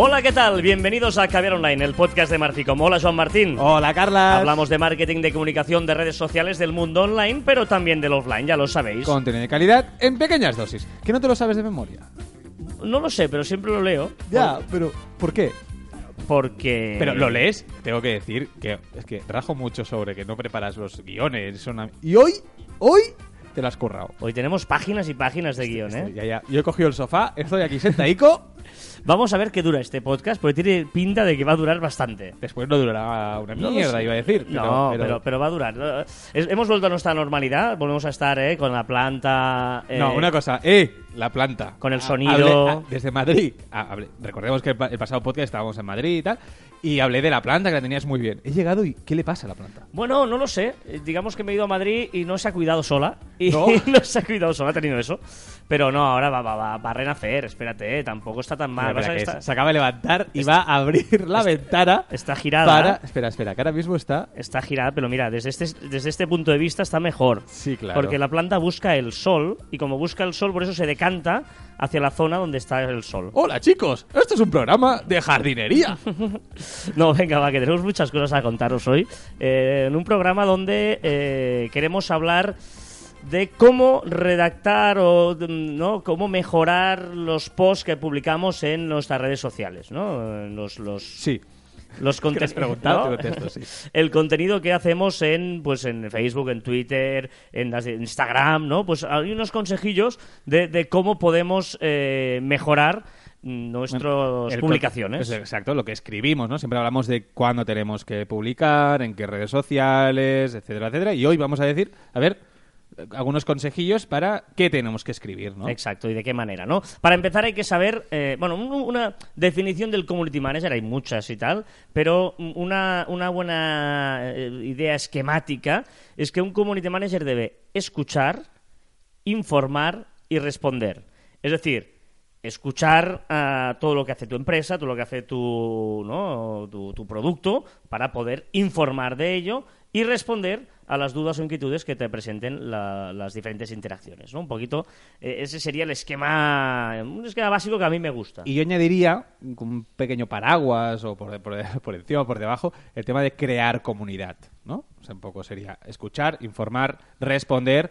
Hola, ¿qué tal? Bienvenidos a Caviar Online, el podcast de Marficom. Hola, Joan Martín. Hola, Carla. Hablamos de marketing, de comunicación, de redes sociales, del mundo online, pero también del offline, ya lo sabéis. Contenido de calidad en pequeñas dosis. Que no te lo sabes de memoria. No lo sé, pero siempre lo leo. Ya, pero ¿por qué? Porque... Pero lo lees, tengo que decir que es que rajo mucho sobre que no preparas los guiones. son una- Y hoy, hoy te lo has currado. Hoy tenemos páginas y páginas de guion, ¿eh? Ya, ya. Yo he cogido el sofá, estoy aquí sentadico. Vamos a ver qué dura este podcast, porque tiene pinta de que va a durar bastante. Después no durará una No mierda, sé. iba a decir. pero- no, pero- pero, pero va a durar. Es- hemos vuelto a nuestra normalidad, volvemos a estar ¿eh? con la planta... eh, No, una cosa, ¡eh! La planta. Con el Ah, sonido. hablé- ah, desde Madrid. Ah, hablé- recordemos que el, pa- el pasado podcast estábamos en Madrid y tal. Y hablé de la planta, que la tenías muy bien. He llegado y ¿qué le pasa a la planta? Bueno, no lo sé. Eh, Digamos que me he ido a Madrid y no se ha cuidado sola. Y ¿No? no, se ha cuidado sola, ha tenido eso. Pero no, ahora va, va, va, va a renacer, espérate, eh, tampoco está tan mal. Que está, Se acaba de levantar y va a abrir la ventana. está girada. Para. Espera, espera, que ahora mismo está. Está girada, pero mira, desde este, desde este punto de vista está mejor. Sí, claro. Porque la planta busca el sol y como busca el sol, por eso se decanta hacia la zona donde está el sol. Hola chicos, esto es un programa de jardinería. No, venga, va, que tenemos muchas cosas a contaros hoy. Eh, en un programa donde eh, queremos hablar de cómo redactar o mm, no cómo mejorar los posts que publicamos en nuestras redes sociales, ¿no? Los, los, Sí. Los contenidos. sí. El contenido que hacemos en, pues, en Facebook, en Twitter, en Instagram, ¿no? Pues hay unos consejillos de, de cómo podemos eh, mejorar nuestras publicaciones. con- es Exacto, lo que escribimos, ¿no? Siempre hablamos de cuándo tenemos que publicar, en qué redes sociales, etcétera, etcétera. Y hoy vamos a decir, a ver, algunos consejillos para qué tenemos que escribir, ¿no? Exacto, y de qué manera, ¿no? Para empezar hay que saber, eh, bueno, un- una definición del community manager, hay muchas y tal, pero una, una buena eh, idea esquemática es que un community manager debe escuchar, informar y responder. Es decir, escuchar a todo lo que hace tu empresa, todo lo que hace tu, ¿no? tu, tu producto, para poder informar de ello y responder a las dudas o inquietudes que te presenten la- las diferentes interacciones. ¿no? Un poquito, eh, ese sería el esquema, un esquema básico que a mí me gusta. Y yo añadiría, con un pequeño paraguas o por, por, por encima o por debajo, el tema de crear comunidad, ¿no? O sea, un poco sería escuchar, informar, responder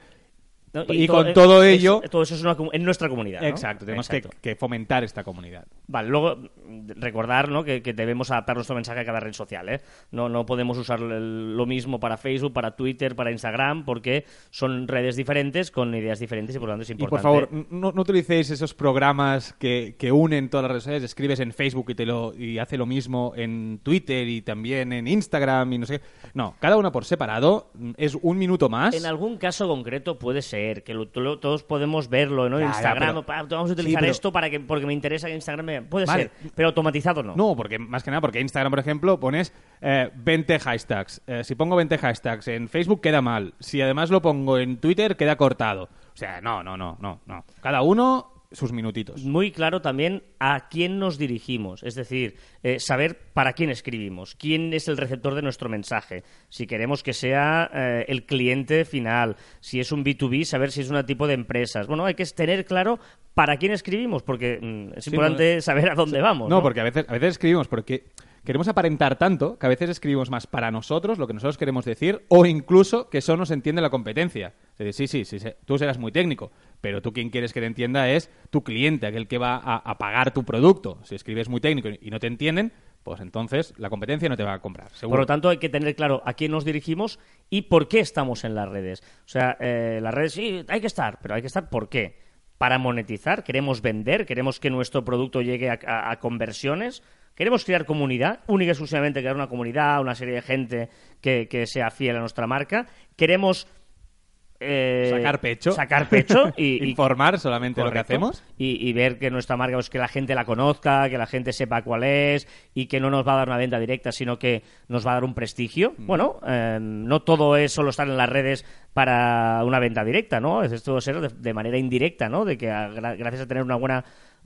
¿no? y con todo es- ello- todo eso es una en nuestra comunidad. ¿no? Exacto, tenemos que- Exacto. Que, fomentar esta comunidad. Vale, luego mm, recordar ¿no? que, que debemos adaptar nuestro mensaje a cada red social. ¿eh? No, no podemos usar lo mismo para Facebook, para Twitter, para Instagram, porque son redes diferentes con ideas diferentes y por lo tanto es Y importante. por favor, no, no utilicéis esos programas que, que unen todas las redes sociales. Escribes en Facebook y, te lo, y hace lo mismo en Twitter y también en Instagram y no sé qué. No, cada uno por separado mm, es un minuto más. En algún caso concreto puede ser, que lo- lo- todos podemos verlo ¿no? Instagram. pero- vamos a utilizar Sí, pero- esto para que, porque me interesa que Instagram me... Puede Vale. ser, pero automatizado no. No, porque más que nada, porque Instagram, por ejemplo, pones eh, 20 hashtags. Eh, si pongo 20 hashtags en Facebook queda mal. Si además lo pongo en Twitter queda cortado. O sea, no, no, no, no, no. Cada uno sus minutitos. muy claro también a quién nos dirigimos, es decir, eh, saber para quién escribimos, quién es el receptor de nuestro mensaje, si queremos que sea eh, el cliente final, si es un B2B, saber si es un tipo de empresas. Bueno, hay que tener claro para quién escribimos, porque mm, es Sí, importante no, saber a dónde vamos. No, No, porque a veces, a veces escribimos porque queremos aparentar tanto que a veces escribimos más para nosotros, lo que nosotros queremos decir, o incluso que eso nos entiende la competencia. Es decir, sí, sí, sí, tú serás muy técnico, pero tú quien quieres que te entienda es tu cliente, aquel que va a, pagar tu producto. Si escribes muy técnico y no te entienden, pues entonces la competencia no te va a comprar. Por lo tanto, hay que tener claro a quién nos dirigimos y por qué estamos en las redes. O sea, eh, las redes sí, hay que estar, pero hay que estar ¿por qué? Para monetizar, queremos vender, queremos que nuestro producto llegue a conversiones, queremos crear comunidad, única y exclusivamente crear una comunidad, una serie de gente que, que sea fiel a nuestra marca, queremos eh, Sacar pecho. Sacar pecho y, Informar solamente lo que hacemos. Y, y ver que nuestra marca, pues que la gente la conozca, que la gente sepa cuál es y que no nos va a dar una venta directa, sino que nos va a dar un prestigio. Mm. Bueno, eh, no todo es solo estar en las redes para una venta directa, ¿no? Veces todo ser de, de manera indirecta, ¿no? De que a- gracias a tener una buena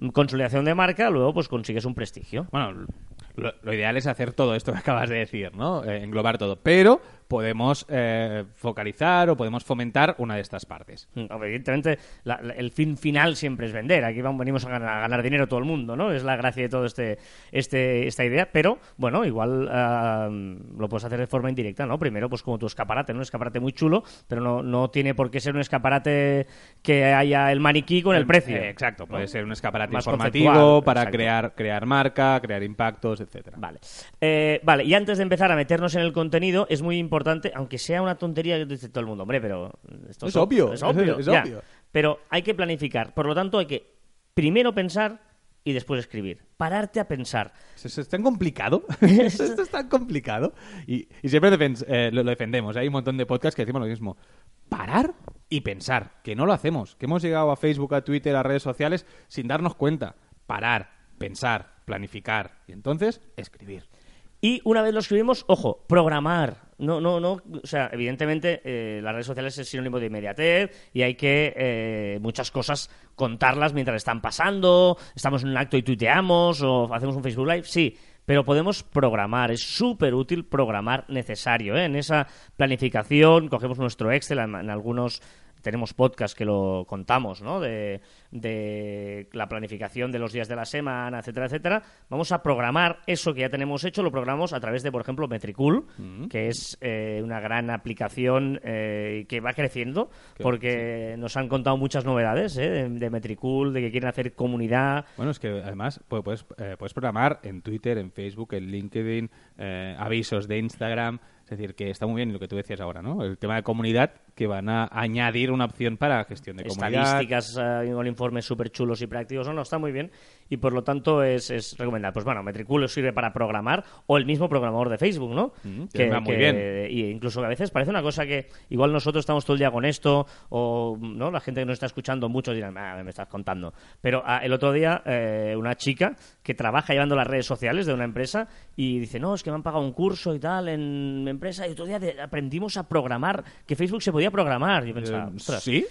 consolidación de marca, luego pues consigues un prestigio. Bueno, lo, ideal es hacer todo esto que acabas de decir, ¿no? Eh, englobar todo. Pero podemos eh, focalizar o podemos fomentar una de estas partes. Mm, Evidentemente, la- la- el fin final siempre es vender. Aquí vamos, venimos a ganar, a ganar dinero todo el mundo, ¿no? Es la gracia de todo este, este esta idea. Pero, bueno, igual ah, lo puedes hacer de forma indirecta, ¿no? Primero, pues como tu escaparate, ¿no? Un escaparate muy chulo, pero no, no tiene por qué ser un escaparate que haya el maniquí con el precio. Eh, exacto, puede ¿no? ser un escaparate Más informativo para exacto. crear, crear marca, crear impactos, etcétera. Vale. Eh, vale, y antes de empezar a meternos en el contenido, es muy importante, aunque sea una tontería que dice todo el mundo, hombre, pero esto Es obvio, Es obvio, es ya. obvio. Pero hay que planificar. Por lo tanto, hay que primero pensar y después escribir. Pararte a pensar. ¿Es, es tan complicado? Esto es tan complicado. Y, y siempre eh, lo, lo defendemos. Hay un montón de podcasts que decimos lo mismo. Parar y pensar. Que no lo hacemos. Que hemos llegado a Facebook, a Twitter, a redes sociales sin darnos cuenta. Parar, pensar, planificar. Y entonces, escribir. Y una vez lo escribimos, ojo, programar. No, no, no. O sea, evidentemente, eh, las redes sociales es sinónimo de inmediatez y hay que eh, muchas cosas contarlas mientras están pasando. Estamos en un acto y tuiteamos o hacemos un Facebook Live, sí. Pero podemos programar, es súper útil programar necesario. ¿eh? En esa planificación, cogemos nuestro Excel, en, algunos tenemos podcast que lo contamos, ¿no? De, de la planificación de los días de la semana, etcétera, etcétera. Vamos a programar eso que ya tenemos hecho, lo programamos a través de, por ejemplo, Metricool, que es eh, una gran aplicación eh, que va creciendo, Que- porque nos han contado muchas novedades ¿eh? de, de Metricool, de que quieren hacer comunidad. Bueno, es que además pu- puedes, eh, puedes programar en Twitter, en Facebook, en LinkedIn, eh, avisos de Instagram. Es decir, que está muy bien lo que tú decías ahora, ¿no? El tema de comunidad, que van a añadir una opción para gestión de comunidad. estadísticas eh, con informes súper chulos y prácticos. No, no, está muy bien y por lo tanto es, es recomendable. Pues bueno, Metricool sirve para programar o el mismo programador de Facebook, ¿no? Mm, que va muy bien. Y incluso a veces parece una cosa que igual nosotros estamos todo el día con esto o no la gente que nos está escuchando muchos dirán, ah, me estás contando. Pero ah, el otro día eh, una chica que trabaja llevando las redes sociales de una empresa y dice, no, es que me han pagado un curso y tal en mi empresa y otro día aprendimos a programar, que Facebook se podía programar. Yo pensaba, Eh. ¿Sí?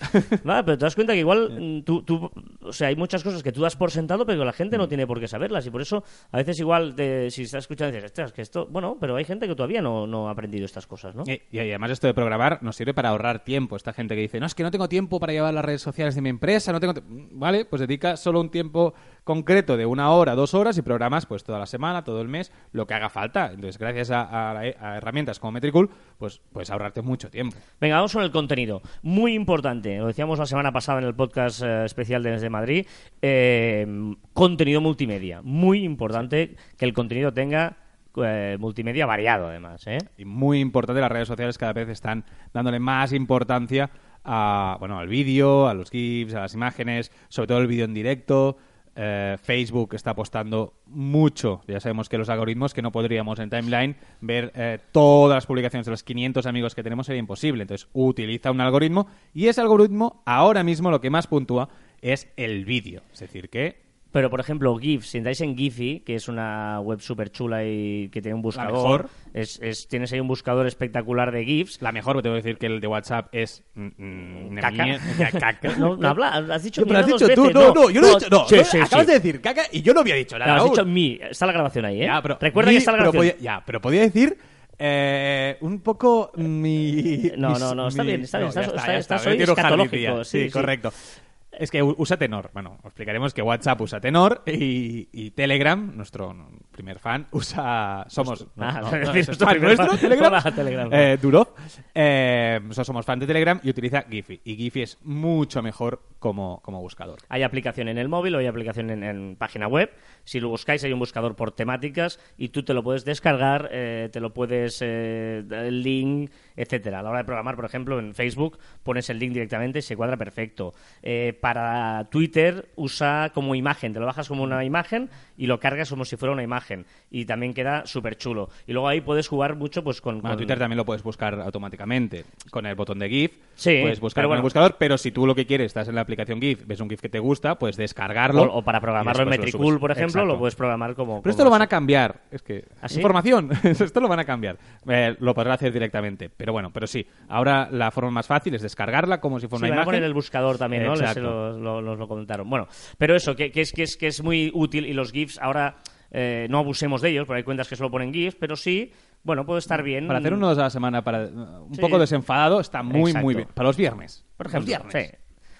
Vale, pero te das cuenta que igual tú, tú- o sea, hay muchas cosas que tú das por sentado, pero que la gente no Mm. tiene por qué saberlas. Y por eso, a veces igual, te- si estás escuchando, dices, ostras, que esto, bueno, pero hay gente que todavía no, no ha aprendido estas cosas, ¿no? Y, y además esto de programar nos sirve para ahorrar tiempo. Esta gente que dice, no, es que no tengo tiempo para llevar las redes sociales de mi empresa, no tengo... ti-". Vale, pues dedica solo un tiempo concreto de una hora, dos horas y programas pues toda la semana, todo el mes, lo que haga falta. Entonces, gracias a, a- a herramientas como Metricool, pues puedes ahorrarte mucho tiempo. Venga, vamos con el contenido. Muy importante, lo decíamos la semana pasada en el podcast eh, especial de desde Madrid, eh, contenido multimedia. Muy importante que el contenido tenga eh, multimedia variado, además, ¿eh? Y muy importante, las redes sociales cada vez están dándole más importancia a, bueno, al vídeo, a los GIFs, a las imágenes, sobre todo el vídeo en directo. Eh, Facebook está apostando mucho. Ya sabemos que los algoritmos que no podríamos en timeline ver eh, todas las publicaciones de los 500 amigos que tenemos sería imposible. Entonces utiliza un algoritmo y ese algoritmo ahora mismo lo que más puntúa es el vídeo. Es decir, que Pero, por ejemplo, GIF, si entráis en Giphy, que es una web súper chula y que tiene un buscador, mejor. Es, es- tienes ahí un buscador espectacular de GIFs. la mejor, tengo que decir que el de WhatsApp es... mm, mm, Caca. caca. No, no habla, has dicho No, pero has dicho dos tú, veces. no, no, yo no, he dicho, no, sí, no, sí, acabas sí. de decir caca y yo no había dicho nada. No, has aún. dicho mi. Está la grabación ahí, ¿eh? Ya, pero, Recuerda mi- que está la pero grabación. podía, ya, pero podía decir eh, un poco mi... No, mis- no, no, está mi- bien, está bien, está, está- está, me tiro escatológico, Sí, sí. correcto. Es que usa Tenor. Bueno, os explicaremos que WhatsApp usa Tenor y, y Telegram, nuestro primer fan, usa... Somos... no, no, es no, decir, es nuestro. Telegram. Hola, Telegram. Eh, Durov. Eh, somos fan de Telegram y utiliza Giphy. Y Giphy es mucho mejor como, como buscador. Hay aplicación en el móvil o hay aplicación en, en página web. Si lo buscáis, hay un buscador por temáticas y tú te lo puedes descargar, eh, te lo puedes, eh, el link, etcétera. A la hora de programar, por ejemplo, en Facebook pones el link directamente y se cuadra perfecto. Eh, para Twitter usa como imagen, te lo bajas como una imagen y lo cargas como si fuera una imagen y también queda súper chulo. Y luego ahí puedes jugar mucho pues con... Bueno, con- Twitter también lo puedes buscar automáticamente con el botón de GIF. Sí, puedes buscar con el bueno. buscador, pero si tú lo que quieres estás en la aplicación GIF, ves un GIF que te gusta, puedes descargarlo. O, o para programarlo en Metricool, por ejemplo, Exacto. lo puedes programar como... Pero esto como lo van a cambiar. Es que. ¿Ah, sí? Información. esto lo van a cambiar. Eh, lo podrás hacer directamente. Pero bueno, pero sí. Ahora la forma más fácil es descargarla como si fuera Sí, una van a imagen. poner el buscador también, ¿no? Les- Exacto. lo- lo- nos lo comentaron. Bueno, pero eso, que, que es, que, es, que es muy útil y los GIFs ahora eh, no abusemos de ellos, porque hay cuentas que solo ponen GIFs, pero sí, bueno, puede estar bien. Para hacer unos a la semana, para un Sí. poco desenfadado, está muy, Exacto. muy bien. Para los viernes. Por ejemplo, Los viernes. sí.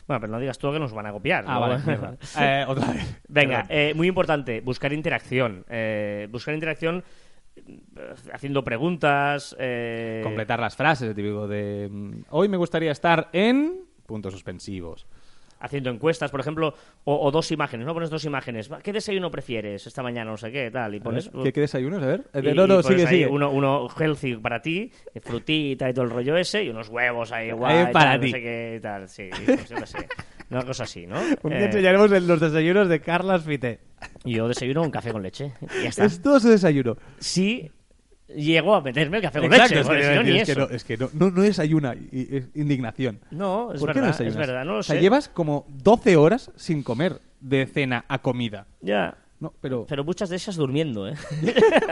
Bueno, pero no digas tú que nos van a copiar. Ah, ¿no? vale. Eh, otra vez. Venga, eh, muy importante, buscar interacción. Eh, buscar interacción eh, haciendo preguntas. eh, Completar las frases, típico de. mm, Hoy me gustaría estar en. Puntos suspensivos. haciendo encuestas, por ejemplo, o, o dos imágenes, ¿no? Pones dos imágenes. ¿Qué desayuno prefieres esta mañana? No sé qué, tal. Y pones. ¿Qué, qué desayunos? A ver. Eh, y- no, y no, pones sigue, sigue. Uno, uno healthy para ti, eh, frutita y todo el rollo ese, y unos huevos ahí guay, para tal, ti. no sé qué, y tal. Sí, pues yo sé. Una cosa así, ¿no? Un Eh, día enseñaremos el- los desayunos de Carlas Fite. yo desayuno un café con leche. Y ya está. Es todo su desayuno. Sí, llego a meterme el café con Exacto, leche, es que, no, es que no, es que no, no, no y- es indignación. No, es ¿Por qué no verdad, es verdad, no lo o sea, sé. llevas como 12 horas sin comer de cena a comida. Ya. No, pero, Pero muchas de esas durmiendo, ¿eh?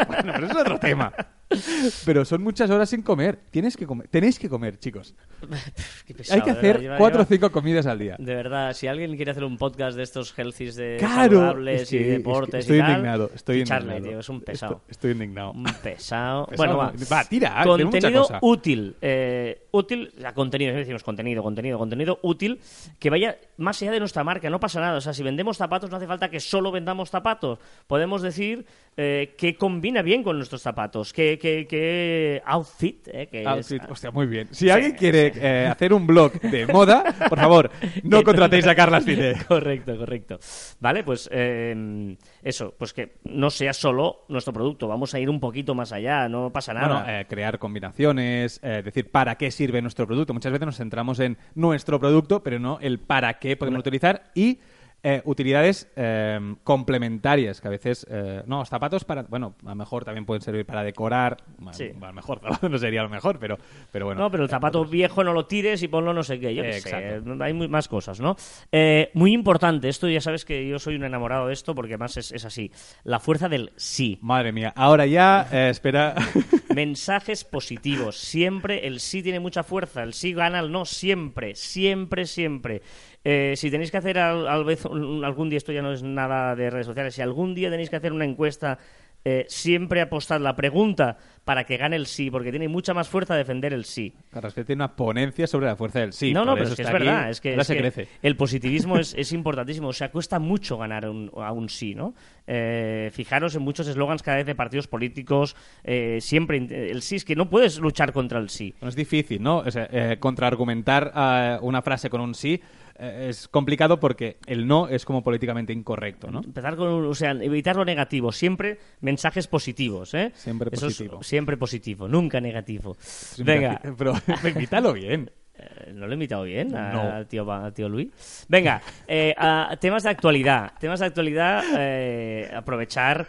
bueno, pero eso es otro tema. Pero son muchas horas sin comer. Tienes que comer. Tenéis que comer, chicos. Qué pesado, Hay que verdad, hacer lleva- cuatro o cinco comidas al día. De verdad, si alguien quiere hacer un podcast de estos healthies de Claro, saludables es que- y es que deportes estoy y tal, indignado, estoy indignado. tío, es un pesado. Estoy, estoy indignado. Un pesado. Pesado, Bueno, va. tira, mucha Contenido cosa. útil. eh, útil, sea, contenido, decimos contenido, contenido, contenido útil, que vaya más allá de nuestra marca, no pasa nada. O sea, si vendemos zapatos, no hace falta que solo vendamos zapatos. Podemos decir eh, que combina bien con nuestros zapatos, que, que, que outfit, eh, que es- Outfit, hostia, muy bien. Si alguien quiere eh, hacer un blog de moda, por favor, no contratéis a Carlas Fide. Correcto, correcto. Vale, pues eh, eso, pues que no sea solo nuestro producto, vamos a ir un poquito más allá, no pasa nada. Bueno, eh, crear combinaciones, eh, decir para qué sirve nuestro producto. Muchas veces nos centramos en nuestro producto, pero no el para qué podemos utilizar y eh, utilidades eh, complementarias, que a veces, eh, no, zapatos para, bueno, a lo mejor también pueden servir para decorar, Sí. a lo mejor zapato no sería lo mejor, pero, pero bueno. no, pero el eh, zapato otros. viejo no lo tires y ponlo no sé qué. Yo qué Eh, sé, exacto. hay muy- más cosas, ¿no? Eh, muy importante, esto ya sabes que yo soy un enamorado de esto porque además es, es así. La fuerza del sí. Madre mía, ahora ya, eh, espera. Mensajes positivos. Siempre el sí tiene mucha fuerza. El sí gana el no. Siempre, siempre, siempre. Eh, si tenéis que hacer al, al vez algún día, esto ya no es nada de redes sociales, si algún día tenéis que hacer una encuesta, eh, siempre apostad la pregunta para que gane el sí, porque tiene mucha más fuerza defender el sí. Carlos Fide tiene una ponencia sobre la fuerza del sí. no, no, pero es que es aquí. verdad, es que, Ahora es se que crece. el positivismo es, es importantísimo, o sea, cuesta mucho ganar un- a un sí, ¿no? Eh, fijaros en muchos eslogans cada vez de partidos políticos, eh, siempre el sí, es que no puedes luchar contra el sí. Bueno, es difícil, ¿no? O sea, eh, contraargumentar una frase con un sí es complicado porque el no es como políticamente incorrecto, ¿no? Empezar con, o sea, evitar lo negativo, siempre mensajes positivos, ¿eh? Siempre Eso es positivo. siempre positivo, nunca negativo. Venga, Pero invítalo bien. Eh, ¿No lo he invitado bien a- No. al, tío, al tío Luis? Venga, eh, a- temas de actualidad. Temas de actualidad, eh, aprovechar...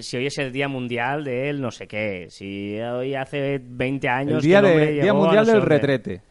si hoy es el Día Mundial del no sé qué, si hoy hace 20 años... El día, que el de- hombre día llegó a mundial no sé del dónde. retrete.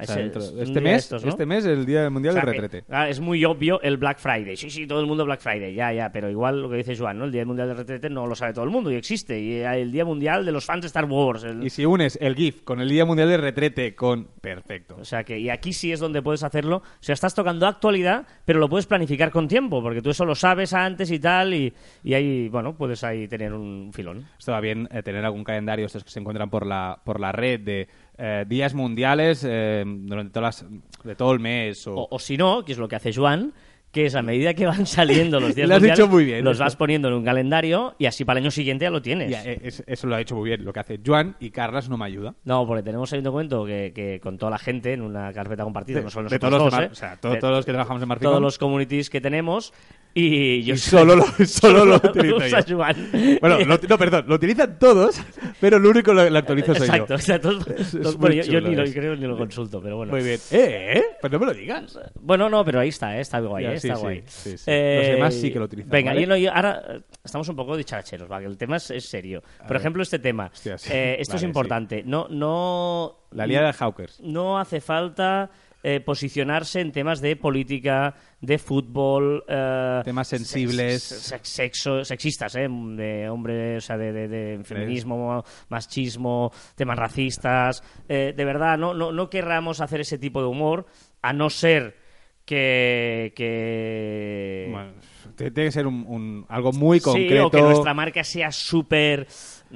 O sea, es este de mes, estos, ¿no? este mes es el día mundial O sea, del retrete. ah, es muy obvio el Black Friday. Sí, sí, todo el mundo Black Friday. Ya, ya, pero igual lo que dice Joan, ¿no? El Día Mundial del Retrete no lo sabe todo el mundo y existe. Y el Día Mundial de los fans de Star Wars. el- Y si unes el GIF con el día mundial del retrete con perfecto. O sea que, y aquí sí es donde puedes hacerlo. O sea, estás tocando actualidad, pero lo puedes planificar con tiempo, porque tú eso lo sabes antes y tal, y, y ahí, bueno, puedes ahí tener un filón. Esto va bien eh, tener algún calendario estos que se encuentran por la por la red de eh, días mundiales eh, durante todas las- de todo el mes o, O, o si no, que es lo que hace Joan, que es a medida que van saliendo los días Lo has mundiales, muy bien, los vas poniendo en un calendario y así para el año siguiente ya lo tienes. Ya, es- eso lo ha hecho muy bien. Lo que hace Joan y Carlas no me ayuda. No, porque tenemos ahí un documento que, que con toda la gente en una carpeta compartida, De- no solo de nosotros todos los dos, de ¿eh? O sea, todo- De- todos los que trabajamos en Marficom. todos los communities que tenemos y yo Y solo lo, solo lo utilizo usa yo. Joan. Bueno, lo- no, perdón, lo utilizan todos, pero lo único lo, lo actualizo soy Exacto, yo. o sea, todos- Es- es todos- muy bueno, yo, yo ni lo creo ni lo consulto, pero bueno. Muy bien. ¿Eh? ¿Eh? Pues no me lo digas. Bueno, no, pero ahí está, ¿eh? está guay, Ya, ¿eh? está sí, guay. sí, sí. Los demás sí que lo utilizan, Venga, ¿vale? y no, yo- ahora eh, estamos un poco dicharacheros, ¿va? que el tema es, es serio. Por ver. ejemplo, este tema. Hostia. Eh, esto Vale, es importante. No, no. La liada de Hawkers. No hace falta eh, posicionarse en temas de política, de fútbol. eh, Temas sensibles. sex- sexo, sexistas, ¿eh? De hombre, o sea, de, de- de feminismo, machismo, temas racistas. Eh, de verdad, no, no, no querramos hacer ese tipo de humor, a no ser que. que... Bueno, tiene que ser un, un- algo muy Sí, concreto. o que nuestra marca sea súper.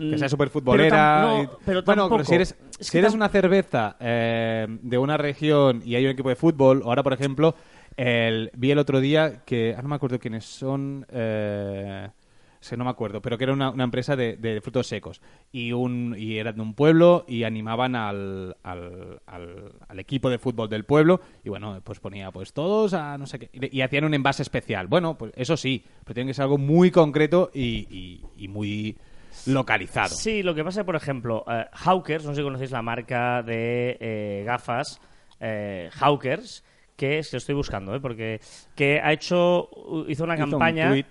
Que sea mm, súper pero futbolera. tam- no, pero bueno, tampoco. pero si eres, Es si eres tam- una cerveza eh, de una región y hay un equipo de fútbol, ahora por ejemplo, el, vi el otro día que, ah, no me acuerdo quiénes son, eh, sé, no me acuerdo, pero que era una, una empresa de, de frutos secos y un y eran de un pueblo y animaban al, al, al- al equipo de fútbol del pueblo y bueno, pues ponía pues todos a no sé qué y, y hacían un envase especial. Bueno, pues eso sí, pero tiene que ser algo muy concreto y, y- y muy localizado. Sí, lo que pasa, por ejemplo, eh, Hawkers, no sé si conocéis la marca de eh, gafas, eh, Hawkers, que es que estoy buscando, ¿eh? porque que ha hecho, hizo una Hizo un campaña. tuit.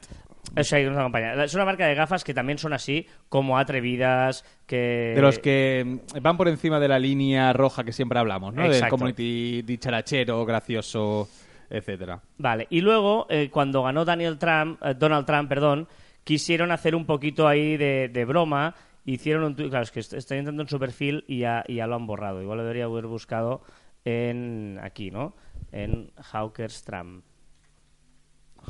O sea, una campaña. Es una marca de gafas que también son así, como atrevidas, que... De los que mm, van por encima de la línea roja que siempre hablamos, ¿no? Del Exacto. community dicharachero, gracioso, etcétera. Vale, y luego, eh, cuando ganó Daniel Trump, eh, Donald Trump, perdón, quisieron hacer un poquito ahí de, de broma, hicieron un tuit, claro, es que est- estoy entrando en su perfil y ya, y ya lo han borrado, igual lo debería haber buscado en aquí, ¿no? En Hawkers Trump.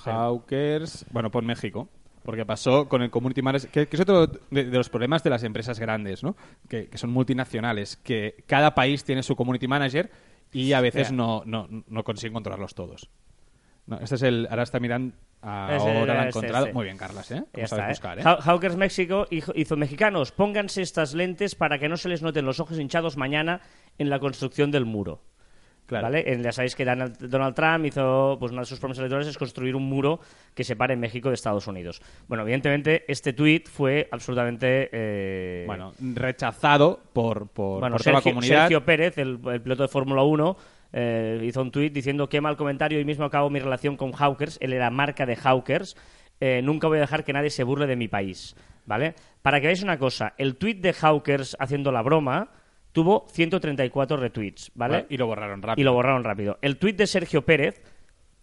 Hawkers, bueno, por México. Porque pasó con el community manager, que, que es otro de, de los problemas de las empresas grandes, ¿no? Que, que son multinacionales, que cada país tiene su community manager y a veces no, no, no consiguen controlarlos todos. No, este es el, ahora está mirando, ahora Ese lo era ha encontrado. este. Muy bien, Carlas, ¿eh? Ya está, ¿eh? buscar, ¿eh? Haw- Hawkers México hizo, mexicanos, pónganse estas lentes para que no se les noten los ojos hinchados mañana en la construcción del muro. Claro. ¿Vale? Eh, Ya sabéis que Donald Trump hizo, pues una de sus promesas electorales es construir un muro que separe México de Estados Unidos. Bueno, evidentemente este tuit fue absolutamente... eh, Bueno, rechazado por, por, bueno, por toda la Sergio, comunidad. Sergio Pérez, el, el piloto de Fórmula 1, eh, hizo un tuit diciendo qué mal comentario y mismo acabo mi relación con Hawkers, él era marca de Hawkers, eh, nunca voy a dejar que nadie se burle de mi país, ¿vale? Para que veáis una cosa, el tuit de Hawkers haciendo la broma tuvo 134 retweets, ¿vale? Y lo borraron rápido. Y lo borraron rápido. El tuit de Sergio Pérez,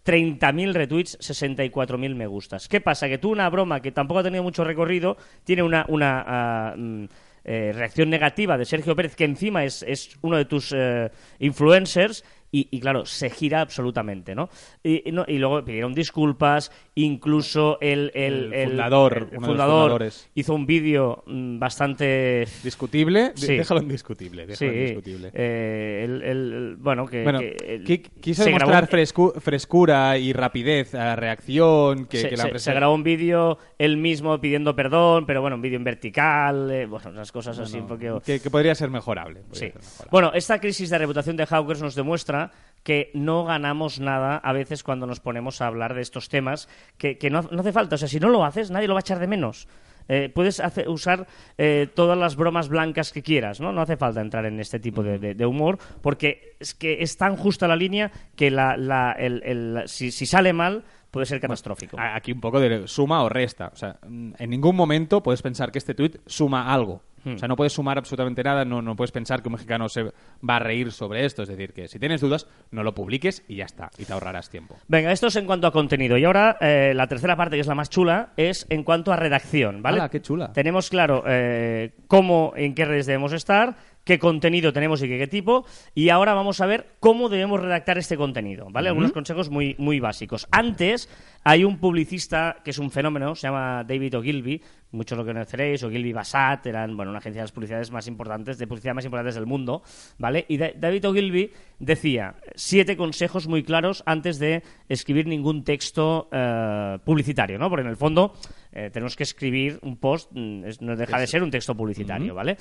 30.000 retweets, 64.000 me gustas. ¿Qué pasa? Que tú una broma que tampoco ha tenido mucho recorrido, tiene una, una ah, mm, eh, reacción negativa de Sergio Pérez, que encima es, es uno de tus eh, influencers, y, y, claro, se gira absolutamente, ¿no? Y, y no- y luego pidieron disculpas, incluso el, el, El fundador, el fundador fundadores. hizo un vídeo mm, bastante... Discutible, Sí. déjalo en discutible. déjalo Sí, discutible. eh, bueno, que, Bueno, que quiso demostrar grabó- frescu- frescura y rapidez a reacción que, se, que la se- se grabó un vídeo él mismo pidiendo perdón, pero bueno, un vídeo en vertical, eh, bueno, unas cosas así un poco... que, que podría ser mejorable. podría Sí. ser mejorable. Bueno, esta crisis de reputación de Hawkers nos demuestra que no ganamos nada a veces cuando nos ponemos a hablar de estos temas, que, que no, no hace falta. O sea, si no lo haces, nadie lo va a echar de menos. Eh, puedes usar eh, todas las bromas blancas que quieras, ¿no? No hace falta entrar en este tipo de, de- de humor, porque es que es tan justa la línea que la, la- el- el- si, si sale mal puede ser catastrófico. Aquí un poco de suma o resta. O sea, en ningún momento puedes pensar que este tuit suma algo. Hmm. O sea, no puedes sumar absolutamente nada, no, no puedes pensar que un mexicano se va a reír sobre esto. Es decir, que si tienes dudas, no lo publiques y ya está, y te ahorrarás tiempo. Venga, esto es en cuanto a contenido. Y ahora eh, la tercera parte, que es la más chula, es en cuanto a redacción, ¿vale? ¡Hala, qué chula! Tenemos claro eh, cómo, en qué redes debemos estar, qué contenido tenemos y qué, qué tipo, y ahora vamos a ver cómo debemos redactar este contenido, ¿vale? Algunos consejos muy, muy básicos. Antes, hay un publicista que es un fenómeno, se llama David Ogilvy, muchos lo conoceréis, Ogilvy Bassat, eran, bueno, una agencia de las publicidades más importantes, de publicidad más importantes del mundo, ¿vale? Y Da- David Ogilvy decía, siete consejos muy claros antes de escribir ningún texto eh, publicitario, ¿no? Porque en el fondo eh, tenemos que escribir un post, mm, no deja de ser un texto publicitario, ¿vale?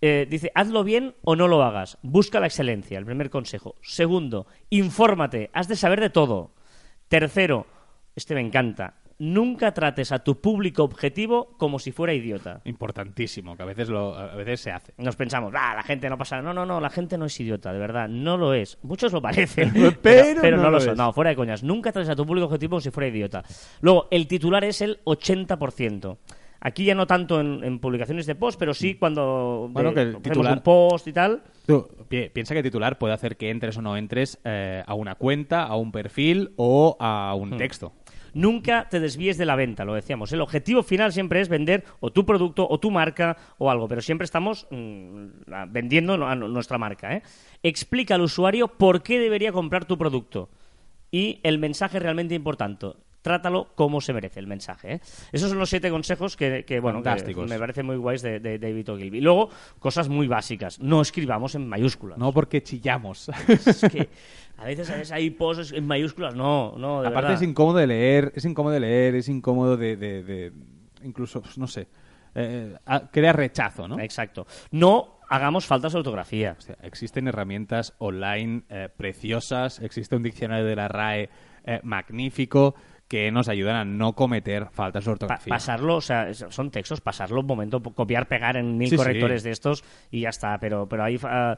Eh, dice, hazlo bien o no lo hagas. Busca la excelencia, el primer consejo. Segundo, infórmate, has de saber de todo. Tercero, este me encanta, nunca trates a tu público objetivo como si fuera idiota. Importantísimo, que a veces, lo, a veces se hace. Nos pensamos, ah, la gente no pasa. No, no, no, la gente no es idiota, de verdad, no lo es. Muchos lo parecen, Pero no, no lo lo son. No, fuera de coñas. Nunca trates a tu público objetivo como si fuera idiota. Luego, el titular es el 80%. Aquí ya no tanto en, en publicaciones de post, pero sí cuando Mm. Bueno, de- que el hacemos titular- un post y tal. Tú, piensa que titular puede hacer que entres o no entres eh, a una cuenta, a un perfil o a un Hmm. texto. Nunca te desvíes de la venta, lo decíamos. El objetivo final siempre es vender o tu producto o tu marca o algo, pero siempre estamos mm, la- vendiendo nuestra marca. ¿eh? Explica al usuario por qué debería comprar tu producto. Y el mensaje realmente importante. Trátalo como se merece el mensaje. ¿eh? Esos son los siete consejos que, que, bueno, que me parecen muy guays de, de David Ogilvy. Luego, cosas muy básicas. No escribamos en mayúsculas. No porque chillamos. Es que a veces hay posts en mayúsculas. No, no, de Aparte verdad. es incómodo de leer, es incómodo de leer, es incómodo de... de- de- incluso, pues, no sé, eh, a- crea rechazo, ¿no? Exacto. No hagamos faltas de ortografía. O sea, existen herramientas online eh, preciosas, existe un diccionario de la RAE eh, magnífico que nos ayudan a no cometer faltas de Pa- ortografía. pasarlo, o sea, son textos, pasarlo un momento, copiar, pegar en mil Sí, sí. correctores de estos y ya está. Pero, pero hay. ah,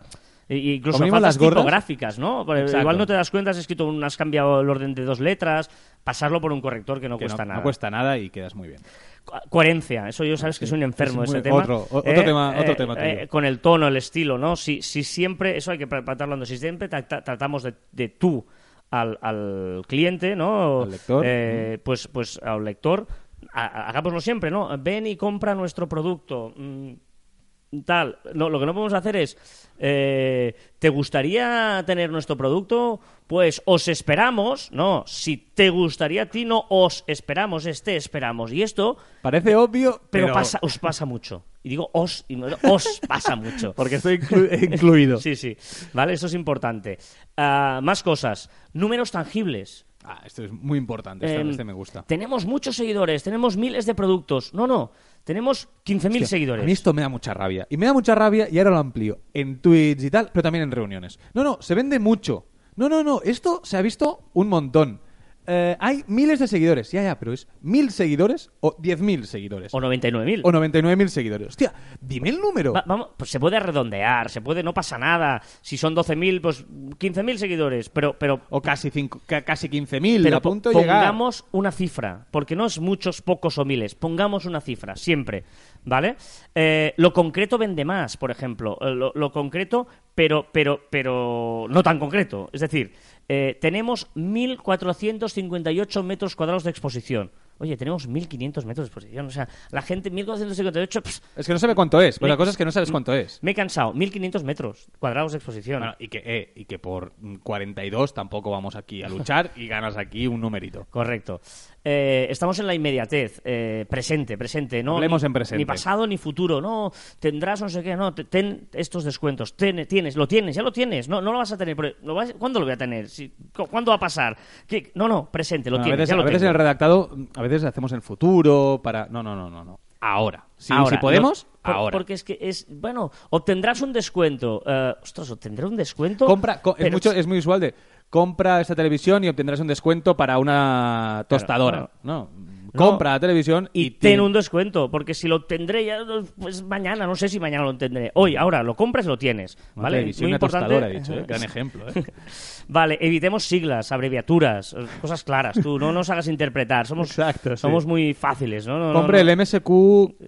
y- incluso faltas las gordas. tipográficas, ¿no? Exacto. Igual no te das cuenta, has escrito, un- has cambiado el orden de dos letras, pasarlo por un corrector que no que cuesta no, nada. no cuesta nada y quedas muy bien. Co- Coherencia, eso yo sabes que soy un enfermo es ese tema. otro- otro tema- otro tema tuyo. con el tono, el estilo, ¿no? Si, si siempre, eso hay que tra- tratarlo hablando, si siempre trata- tratamos de, de tú al, al cliente, ¿no? Al lector. Eh, pues, pues al lector, ha- ha- hagámoslo siempre, ¿no? Ven y compra nuestro producto. Tal. Lo que no podemos hacer es, eh, ¿te gustaría tener nuestro producto? Pues os esperamos, no, si te gustaría a ti, no os esperamos, es te esperamos. Y esto, Parece obvio, pero, pero, pasa, os pasa mucho. Y digo os, y no, os pasa mucho. porque estoy inclu- incluido. Sí, sí. Vale, eso es importante. Ah, más cosas. Números tangibles. Ah, esto es muy importante, este, Em, este me gusta. Tenemos muchos seguidores, tenemos miles de productos. No, no, tenemos 15.000 Hostia, seguidores. A mí esto me da mucha rabia. Y me da mucha rabia, y ahora lo amplío, en tweets y tal, pero también en reuniones. No, no, se vende mucho. No, no, no, esto se ha visto un montón. Eh, hay miles de seguidores, ya, ya, pero es mil seguidores o diez mil seguidores. O 99.000. O 99.000 seguidores. Hostia, dime el número. Va- vamos, pues se puede redondear, se puede, no pasa nada. Si son 12.000, pues 15.000 seguidores. Pero, pero, O casi, cinco, ca- casi 15.000, pero a punto po- de llegar. pongamos una cifra, porque no es muchos, pocos o miles. Pongamos una cifra, siempre. ¿Vale? Eh, lo concreto vende más, por ejemplo. Eh, Lo, lo concreto, pero, pero, pero no tan concreto. Es decir, eh, tenemos 1.458 metros cuadrados de exposición. Oye, tenemos 1.500 metros de exposición. O sea, la gente, 1.458... pss, Es que no sabe cuánto es. Pero Me- la cosa es que no sabes cuánto es. Me he cansado. 1.500 metros cuadrados de exposición. Bueno, y, que, eh, y que por mm, 42 tampoco vamos aquí a luchar y ganas aquí un numerito. Correcto. Eh, estamos en la inmediatez, eh, presente, presente, ¿no? Hablemos ni, en presente. Ni pasado ni futuro, no, tendrás no sé qué, no, te- ten estos descuentos, ten- tienes, lo tienes, ya lo tienes, no, no lo vas a tener, pero lo vas- ¿cuándo lo voy a tener? Si- cu- ¿Cuándo va a pasar? ¿Qué? No, no, presente, lo Bueno, a tienes, veces, ya lo a veces en el redactado, a veces hacemos el futuro para... No, no, no, no. no. Ahora. Si, Ahora, si podemos, por- ahora. Porque es que es, bueno, obtendrás un descuento. eh, ostras, obtendré un descuento. Compra, co- es, mucho, es muy usual de compra esta televisión y obtendrás un descuento para una tostadora. no. Compra la televisión y, y ten un descuento, porque si lo obtendré ya, pues mañana, no sé si mañana lo tendré. Hoy, ahora, lo compras lo tienes. ¿Vale? Muy una importante. he dicho, ¿eh? Gran ejemplo. ¿eh? Vale, evitemos siglas, abreviaturas, cosas claras. Tú no nos hagas interpretar. Somos, Exacto, sí. somos muy fáciles, ¿no? No, no, Compre no. el MSQ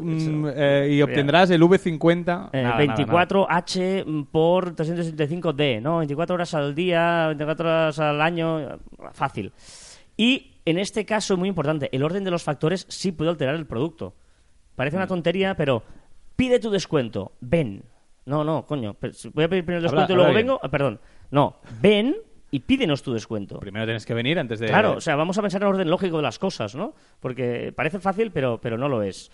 mm, eh, y obtendrás el V50. Eh, Nada, nada, nada. 24H por 365D, ¿no? 24 horas al día, 24 horas al año, fácil. Y en este caso, muy importante, el orden de los factores sí puede alterar el producto. Parece Mm. una tontería, pero pide tu descuento, ven. No, no, coño, voy a pedir primero el Habla- descuento y luego vengo, Ah, perdón. No, ven y pídenos tu descuento. Primero tienes que venir antes de... Claro, o sea, vamos a pensar en el orden lógico de las cosas, ¿no? Porque parece fácil, pero, pero no lo es.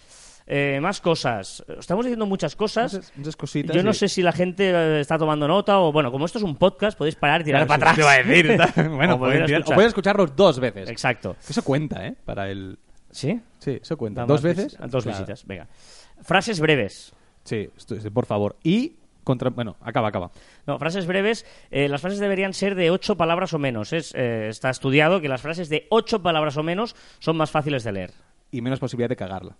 Eh, más cosas. Estamos diciendo muchas cosas. Muchas- muchas cositas Yo no sé si la gente eh, está tomando nota o, bueno, como esto es un podcast, podéis parar y tirar Claro, para atrás. te iba a decir. bueno, O pueden tirar- o escuchar. pueden escucharlos dos veces. Exacto. Eso cuenta, ¿eh? Para el... ¿Sí? Sí, eso cuenta. ¿Dos veces? Dos Claro. visitas, venga. Frases breves. Sí, por favor. Y contra... Bueno, acaba, acaba. No, frases breves. eh, las frases deberían ser de ocho palabras o menos. Es, eh, está estudiado que las frases de ocho palabras o menos son más fáciles de leer. Y menos posibilidad de cagarla.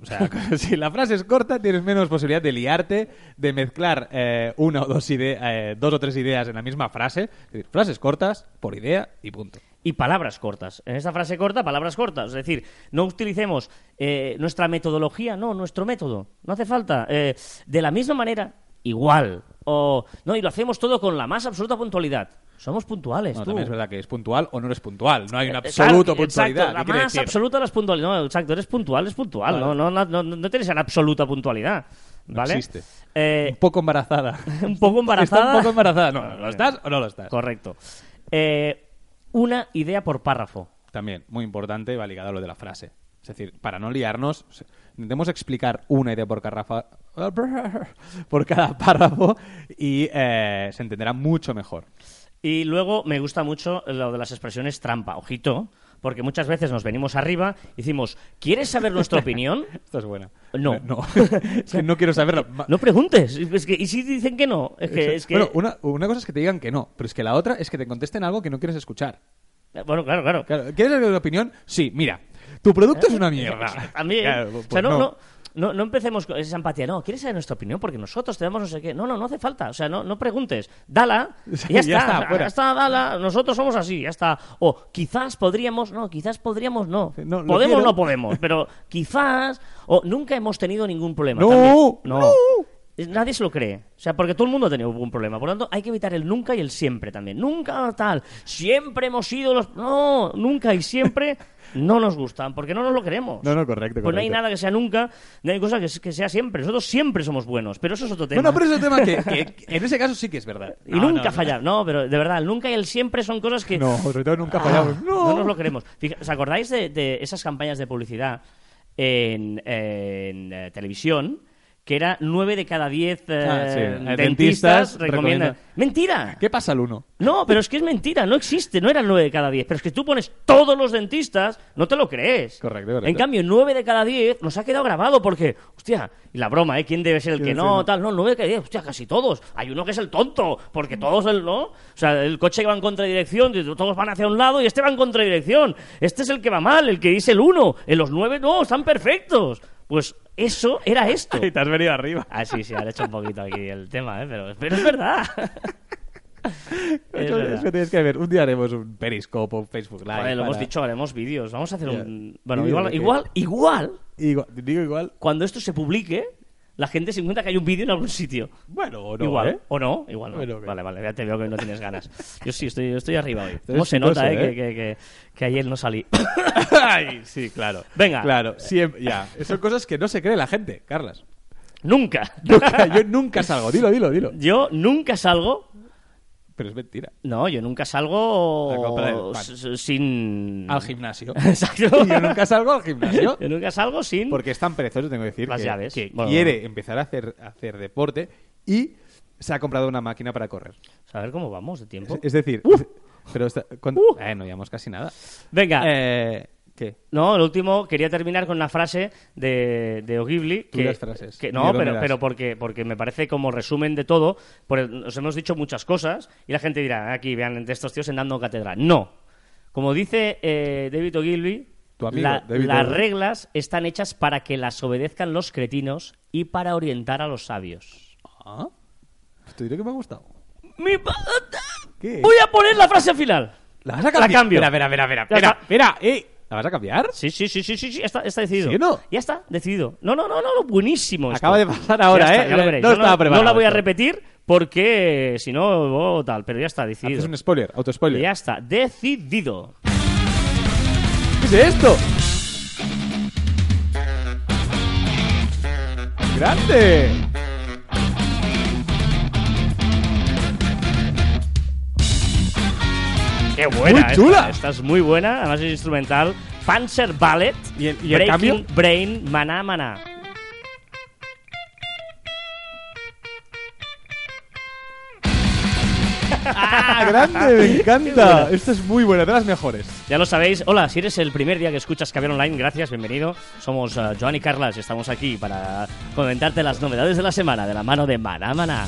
O sea, si la frase es corta, tienes menos posibilidad de liarte, de mezclar eh, una o dos, eh, dos o tres ideas en la misma frase. Frases cortas por idea y punto. y palabras cortas. En esta frase corta, palabras cortas. Es decir, no utilicemos eh, nuestra metodología, no, nuestro método. No hace falta. Eh, de la misma manera, igual. O, no, y lo hacemos todo con la más absoluta puntualidad. Somos puntuales, No, tú. también es verdad que es puntual o no eres puntual. No hay una absoluta puntualidad. Exacto, la ¿Qué quiere más absoluta las puntualidades. No, exacto, eres puntual, es puntual. Vale. No, no, no, no, no tienes una absoluta puntualidad. No ¿Vale? existe. Eh, Un poco embarazada. un poco embarazada. ¿Está un poco embarazada? No, ¿lo estás o no lo estás? Correcto. Eh, una idea por párrafo. También, muy importante, va ligado a lo de la frase. Es decir, para no liarnos, intentemos explicar una idea por, carrafa, por cada párrafo y eh, se entenderá mucho mejor. Y luego me gusta mucho lo de las expresiones trampa, ojito, porque muchas veces nos venimos arriba y decimos, ¿quieres saber nuestra opinión? Esta es buena. No. Eh, no. es que no quiero saberlo. No preguntes. Es que, y si dicen que no, es que... Es que Bueno, una, una cosa es que te digan que no, pero es que la otra es que te contesten algo que no quieres escuchar. Bueno, claro, claro. Claro, ¿Quieres saber una opinión? Sí, mira, tu producto es una mierda. También. Claro, o pues sea, no, no. no, no empecemos con esa empatía. No, ¿quieres saber nuestra opinión? Porque nosotros te damos no sé qué. No, no, no hace falta. O sea, no, no preguntes. Dala y ya está. ya está, fuera. ya está, dala. Nosotros somos así, ya está. O quizás podríamos, no, quizás podríamos, no. No, podemos, no podemos. Pero quizás, o nunca hemos tenido ningún problema. No, también. no. no. Nadie se lo cree. O sea, porque todo el mundo ha tenido algún problema. Por lo tanto, hay que evitar el nunca y el siempre también. Nunca tal. Siempre hemos sido los. No, nunca y siempre no nos gustan. Porque no nos lo queremos. No, no, correcto, Pues no hay correcto. nada que sea nunca, no hay cosa que, que sea siempre. Nosotros siempre somos buenos, pero eso es otro tema. No, no, pero es un tema que, que- que en ese caso sí que es verdad. Y No, nunca no, fallar. No, pero de verdad, el nunca y el siempre son cosas que No, sobre todo nunca Ah, fallamos. no. No, nos lo queremos. Fija- ¿Os acordáis de, de esas campañas de publicidad en, en, eh, televisión? Que era 9 de cada 10 eh, Ah, sí. Eh, dentistas, dentistas recomiendan. recomiendan. ¡Mentira! ¿Qué pasa al uno? No, pero es que es mentira, no existe, no era el 9 de cada 10. Pero es que tú pones todos los dentistas, no te lo crees. Correcto, correcto. En cambio, 9 de cada 10 nos ha quedado grabado porque, hostia, y la broma, ¿eh? ¿Quién debe ser el que no? Tal, no, 9 de cada 10, hostia, casi todos. Hay uno que es el tonto, porque todos el no. O sea, el coche que va en contradirección, todos van hacia un lado y este va en contradirección. Este es el que va mal, el que dice el 1. En los 9 no, están perfectos. Pues eso era esto. Y te has venido arriba. Ah, sí, sí, ahora he hecho un poquito aquí el tema, ¿eh? pero, pero es verdad. Es que tienes que ver. Un día haremos un Periscope o un Facebook Live. Vale, lo hemos dicho, haremos vídeos. Vamos a hacer un. Bueno, igual, igual, igual, Igual, digo igual. cuando esto se publique, la gente se encuentra que hay un vídeo en algún sitio. Bueno, o no. igual, ¿eh? o no, igual no. Bueno. Vale, vale, ya te veo que no tienes ganas. Yo sí, estoy, estoy arriba hoy. ¿Cómo se nota, eh? ¿eh? Que, que, que, que ayer no salí. Ay, sí, claro. Venga. Claro, siempre. Ya. Son cosas que no se cree la gente, Carlas. nunca. Nunca- yo nunca salgo. Dilo, dilo, dilo. Yo nunca salgo. Pero es mentira. No, yo nunca salgo A sin. Al gimnasio. Exacto. Yo nunca salgo al gimnasio. Yo nunca salgo sin. Porque es tan perezoso, tengo que decir, Las que, llaves. que Bueno, quiere empezar a hacer, a hacer deporte y se ha comprado una máquina para correr. Saber cómo vamos de tiempo. Es, es decir, Uh. pero está- ¿cuánto- Uh. eh, no llevamos casi nada. Venga. Eh, ¿Qué? No, el último, quería terminar con una frase de, de O'Ghibli. Tú Que, las frases. que- ¿Y no, pero, pero porque, porque me parece como resumen de todo. Porque nos hemos dicho muchas cosas y la gente dirá, aquí vean de estos tíos en dando cátedra. No. Como dice eh, David amigo, la- las Ogilvy. reglas están hechas para que las obedezcan los cretinos y para orientar a los sabios. Ah, te diré que me ha gustado. Mi ¿Qué? Voy a poner la frase final. ¿La vas a cambiar? La cambio. Espera, espera, espera, espera. Espera, eh. ¿La vas a cambiar? Sí, sí, sí, sí, sí, sí, está, está decidido. ¿Sí o no? Ya está, decidido. No, no, no, no, no, buenísimo. esto. Acaba de pasar ahora, Ya está, ¿eh? ya lo. No Yo estaba preparado No la voy a repetir porque si no, oh, tal, pero ya está, decidido. Haces un spoiler, autospoiler. Ya está, decidido. ¿Qué es esto? ¡Grande! Qué buena. Muy chula. Esta, esta es muy buena, además es instrumental. Panzer Ballet, ¿Y el- y el Breaking cambio? Brain, Maná Maná. ¡Ah, grande! Me encanta. Esta es muy buena, de las mejores. Ya lo sabéis. Hola, si eres el primer día que escuchas Caber Online, gracias, bienvenido. Somos eh, Joan y Carlas y estamos aquí para comentarte las novedades de la semana de la mano de Maná Maná.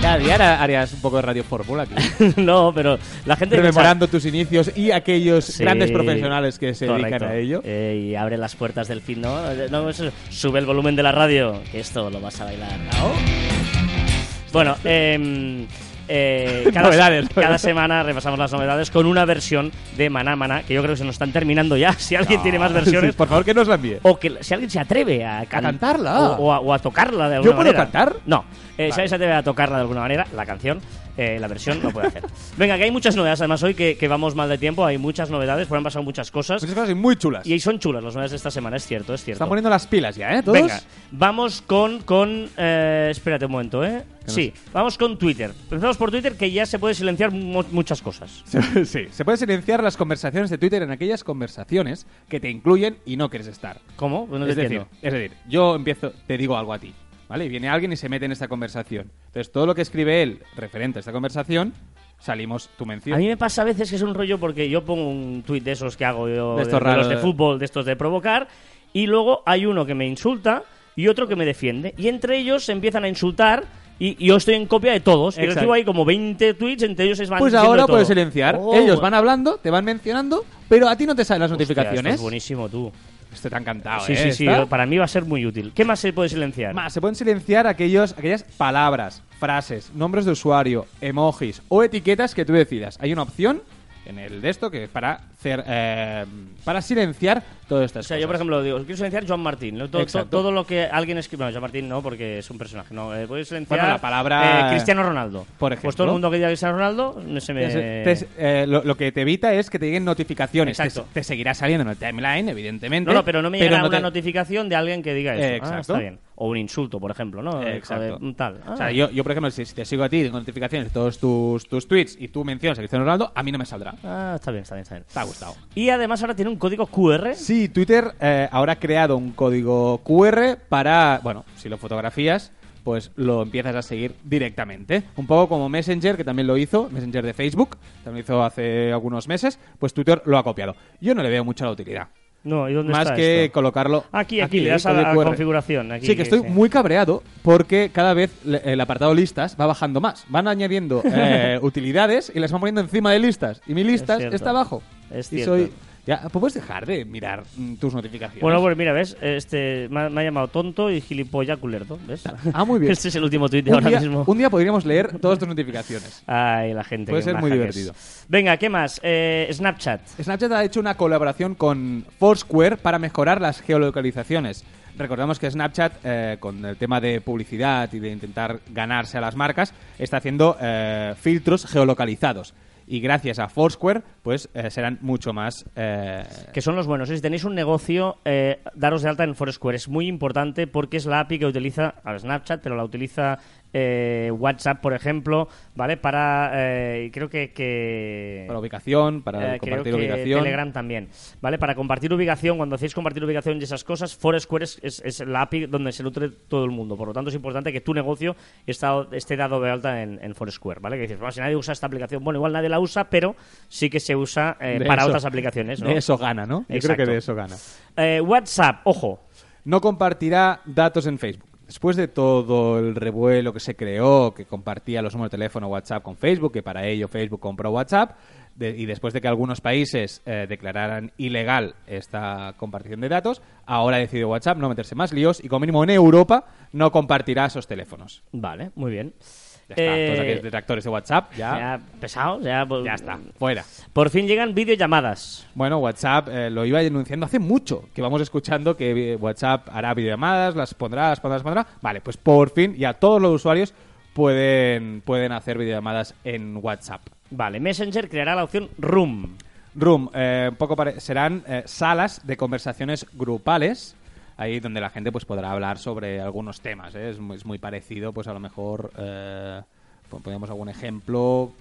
Cada día harías un poco de radio fórmula aquí. no, pero la gente Rememorando tus inicios y aquellos Sí, grandes profesionales que se dedican a ello. Eh, y abre las puertas del fin, ¿no? Eh, no eso- sube el volumen de la radio, que esto lo vas a bailar. Bueno, em, eh, cada, Novedades. cada semana repasamos las novedades con una versión de Maná Maná, que yo creo que se nos están terminando ya. Si alguien tiene más versiones, Sí, por favor, que nos la envíe. o que si alguien se atreve a, can- cantarla. o, o a, o a tocarla de ¿Yo alguna puedo manera. cantar? No, eh, si alguien se atreve a tocarla de alguna manera, la canción, eh, la versión no puede hacer. Venga, que hay muchas novedades además hoy que, que vamos mal de tiempo, hay muchas novedades, pues han pasado muchas cosas. Muchas cosas y muy chulas. Y son chulas las novedades de esta semana, es cierto, es cierto. Están poniendo las pilas ya, ¿eh? ¿Todos? Venga, vamos con. con eh, espérate un momento, ¿eh? no Sí, vamos con Twitter. Empezamos por Twitter, que ya se puede silenciar mu- muchas cosas. Sí, se puede silenciar las conversaciones de Twitter en aquellas conversaciones que te incluyen y no quieres estar. ¿Cómo? No te es, decir, es decir, yo empiezo, te digo algo a ti, ¿vale? Y viene alguien y se mete en esta conversación. Entonces, todo lo que escribe él referente a esta conversación, salimos tu mención. A mí me pasa a veces que es un rollo porque yo pongo un tuit de esos que hago yo, De estos de raros los de fútbol, de estos de provocar, y luego hay uno que me insulta y otro que me defiende. Y entre ellos se empiezan a insultar y, y yo estoy en copia de todos. Y recibo ahí como 20 tweets, entre ellos es van Pues ahora puedes silenciar. Oh, Ellos van hablando, te van mencionando, pero a ti no te salen las hostia, notificaciones. esto es buenísimo, tú. Esto te ha encantado, sí, ¿eh? sí, sí, para mí va a ser muy útil. ¿Qué más se puede silenciar? Más, se pueden silenciar aquellos, aquellas palabras, frases, nombres de usuario, emojis o etiquetas que tú decidas. Hay una opción en el de esto que es para hacer, eh, para silenciar todas estas O sea, cosas. yo, por ejemplo, digo, quiero silenciar Joan Martín. ¿no? Todo, todo, todo lo que alguien escribe. Bueno, Joan Martín no, porque es un personaje. No, eh, puedes silenciar. Bueno, la palabra- eh, Cristiano Ronaldo. Por Pues todo el ejemplo. mundo que diga Cristiano Ronaldo no se me. Entonces, eh, lo, lo que te evita es que te lleguen notificaciones. Te, Exacto. te seguirá saliendo en el timeline, evidentemente. No, no, pero no me llega no una te- notificación de alguien que diga eso. Ah, exacto. está bien. O un insulto, por ejemplo, ¿no? De exacto. tal. O Ah. sea, yo, yo, por ejemplo, si, si te sigo a ti, tengo notificaciones de todos tus, tus tweets y tú mencionas a Cristiano Ronaldo, a mí no me saldrá. Ah, está bien, está bien, está bien. Te ha gustado. Y además ahora tiene un código QR. Sí, Twitter eh, ahora ha creado un código QR para, bueno, si lo fotografías, pues lo empiezas a seguir directamente. Un poco como Messenger, que también lo hizo, Messenger de Facebook, también lo hizo hace algunos meses, pues Twitter lo ha copiado. Yo no le veo mucha la utilidad. No, ¿y dónde Más está que esto? colocarlo Aquí, aquí, le das a la QR. configuración. Aquí, sí, que estoy sí. muy cabreado porque cada vez el apartado listas va bajando más. Van añadiendo eh, utilidades y las van poniendo encima de listas. Y mi listas cierto. está abajo. Es y cierto. soy... Ya, puedes dejar de mirar mm, tus notificaciones. Bueno, pues mira, ¿ves? Este, me, ha, me ha llamado tonto y gilipollas culerdo, ¿ves? Ah, muy bien. Este es el último tuit de un, ahora día, mismo. un día podríamos leer todas tus notificaciones. Ay, la gente. Puede qué ser muy maja que es. divertido. Venga, ¿qué más? Eh, Snapchat. Snapchat ha hecho una colaboración con Foursquare para mejorar las geolocalizaciones. Recordamos que Snapchat, eh, con el tema de publicidad y de intentar ganarse a las marcas, está haciendo eh, filtros geolocalizados. Y gracias a Foursquare, pues eh, serán mucho más... eh, Que son los buenos. Si tenéis un negocio, eh, daros de alta en Foursquare. Es muy importante porque es la API que utiliza a Snapchat, pero la utiliza eh, WhatsApp, por ejemplo, ¿vale? Para, eh, creo que... que para ubicación, para Eh, creo compartir que ubicación. Telegram también, ¿vale? Para compartir ubicación, cuando hacéis compartir ubicación y esas cosas, Foursquare es, es, es la API donde se nutre todo el mundo. Por lo tanto, es importante que tu negocio está- esté dado de alta en, en Foursquare, ¿vale? Que dices, bueno, si nadie usa esta aplicación, bueno, igual nadie la usa, pero sí que se usa eh, para eso- otras aplicaciones, ¿no? De eso gana, ¿no? Yo creo Exacto. que de eso gana. Eh, WhatsApp, ojo, no compartirá datos en Facebook. Después de todo el revuelo que se creó, que compartía los números de teléfono WhatsApp con Facebook, que para ello Facebook compró WhatsApp, de- y después de que algunos países eh, declararan ilegal esta compartición de datos, ahora ha decidido WhatsApp no meterse más líos y como mínimo en Europa no compartirá esos teléfonos. vale, muy bien. Ya está, Eh, todos aquellos detractores de WhatsApp, ya, ya pesado, ya, pues, ya está, fuera. Por fin llegan videollamadas. Bueno, WhatsApp eh, lo iba denunciando hace mucho, que vamos escuchando que eh, WhatsApp hará videollamadas, las pondrá, las pondrá, las pondrá. Vale, pues por fin ya todos los usuarios pueden, pueden hacer videollamadas en WhatsApp. Vale, Messenger creará la opción Room. Room, eh, un poco serán eh, salas de conversaciones grupales, ahí donde la gente pues podrá hablar sobre algunos temas. ¿eh? Es, muy, es muy parecido, pues a lo mejor, eh, pon- ponemos algún ejemplo,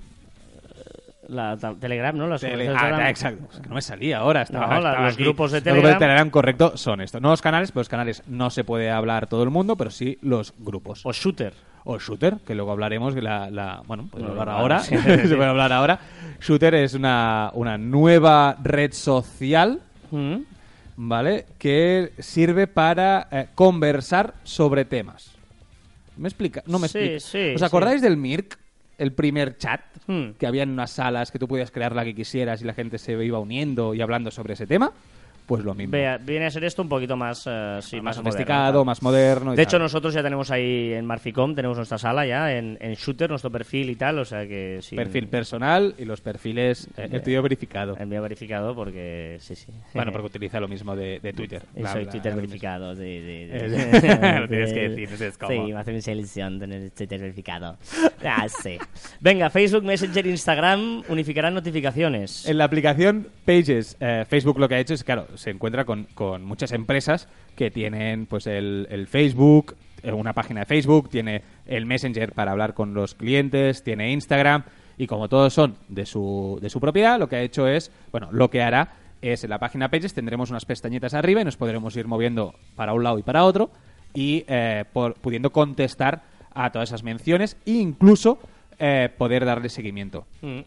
La, ta- Telegram, ¿no? Las Tele- ah, Telegram. exacto. Es que no me salía ahora. Estaba, No, la- estaba los aquí. grupos de Los grupos Telegram. de Telegram, correcto, son estos. No los canales, pero los canales no se puede hablar todo el mundo, pero sí los grupos. O Shooter. O Shooter, que luego hablaremos. La, la- bueno, podemos hablar ahora. sí. se puede hablar ahora. Shooter es una, una nueva red social, Mm. ¿Vale? Que sirve para eh, conversar sobre temas. ¿Me explica? No me Sí, explica. sí, ¿Os sí. acordáis del Mirk? El primer chat Hmm. que había en unas salas que tú podías crear la que quisieras y la gente se iba uniendo y hablando sobre ese tema. Pues lo mismo. Vea, viene a ser esto un poquito más, eh, sí, más, más, sofisticado, moderno, más moderno. y De hecho, nosotros ya tenemos ahí en Marficom, tenemos nuestra sala ya en, en Shooter, nuestro perfil y tal, o sea que sí. perfil personal y los perfiles eh, el tuyo verificado. Envío verificado porque sí, sí. Bueno, porque utiliza lo mismo de, de Twitter. Bla, soy bla, Twitter lo verificado. De, de, Eh, lo tienes que decir, no sé cómo. Sí, me hace mucha ilusión tener Twitter verificado. Ah, sí. Venga, Facebook, Messenger, Instagram unificarán notificaciones. En la aplicación Pages, eh, Facebook lo que ha hecho es, claro, se encuentra con, con muchas empresas que tienen pues el, Facebook, eh, una página de Facebook, tiene el Messenger para hablar con los clientes, tiene Instagram, y como todos son de su, de su propiedad, lo que ha hecho es, bueno, lo que hará es en la página Pages tendremos unas pestañitas arriba y nos podremos ir moviendo para un lado y para otro y eh, pudiendo contestar a todas esas menciones e incluso eh, poder darle seguimiento. Mm.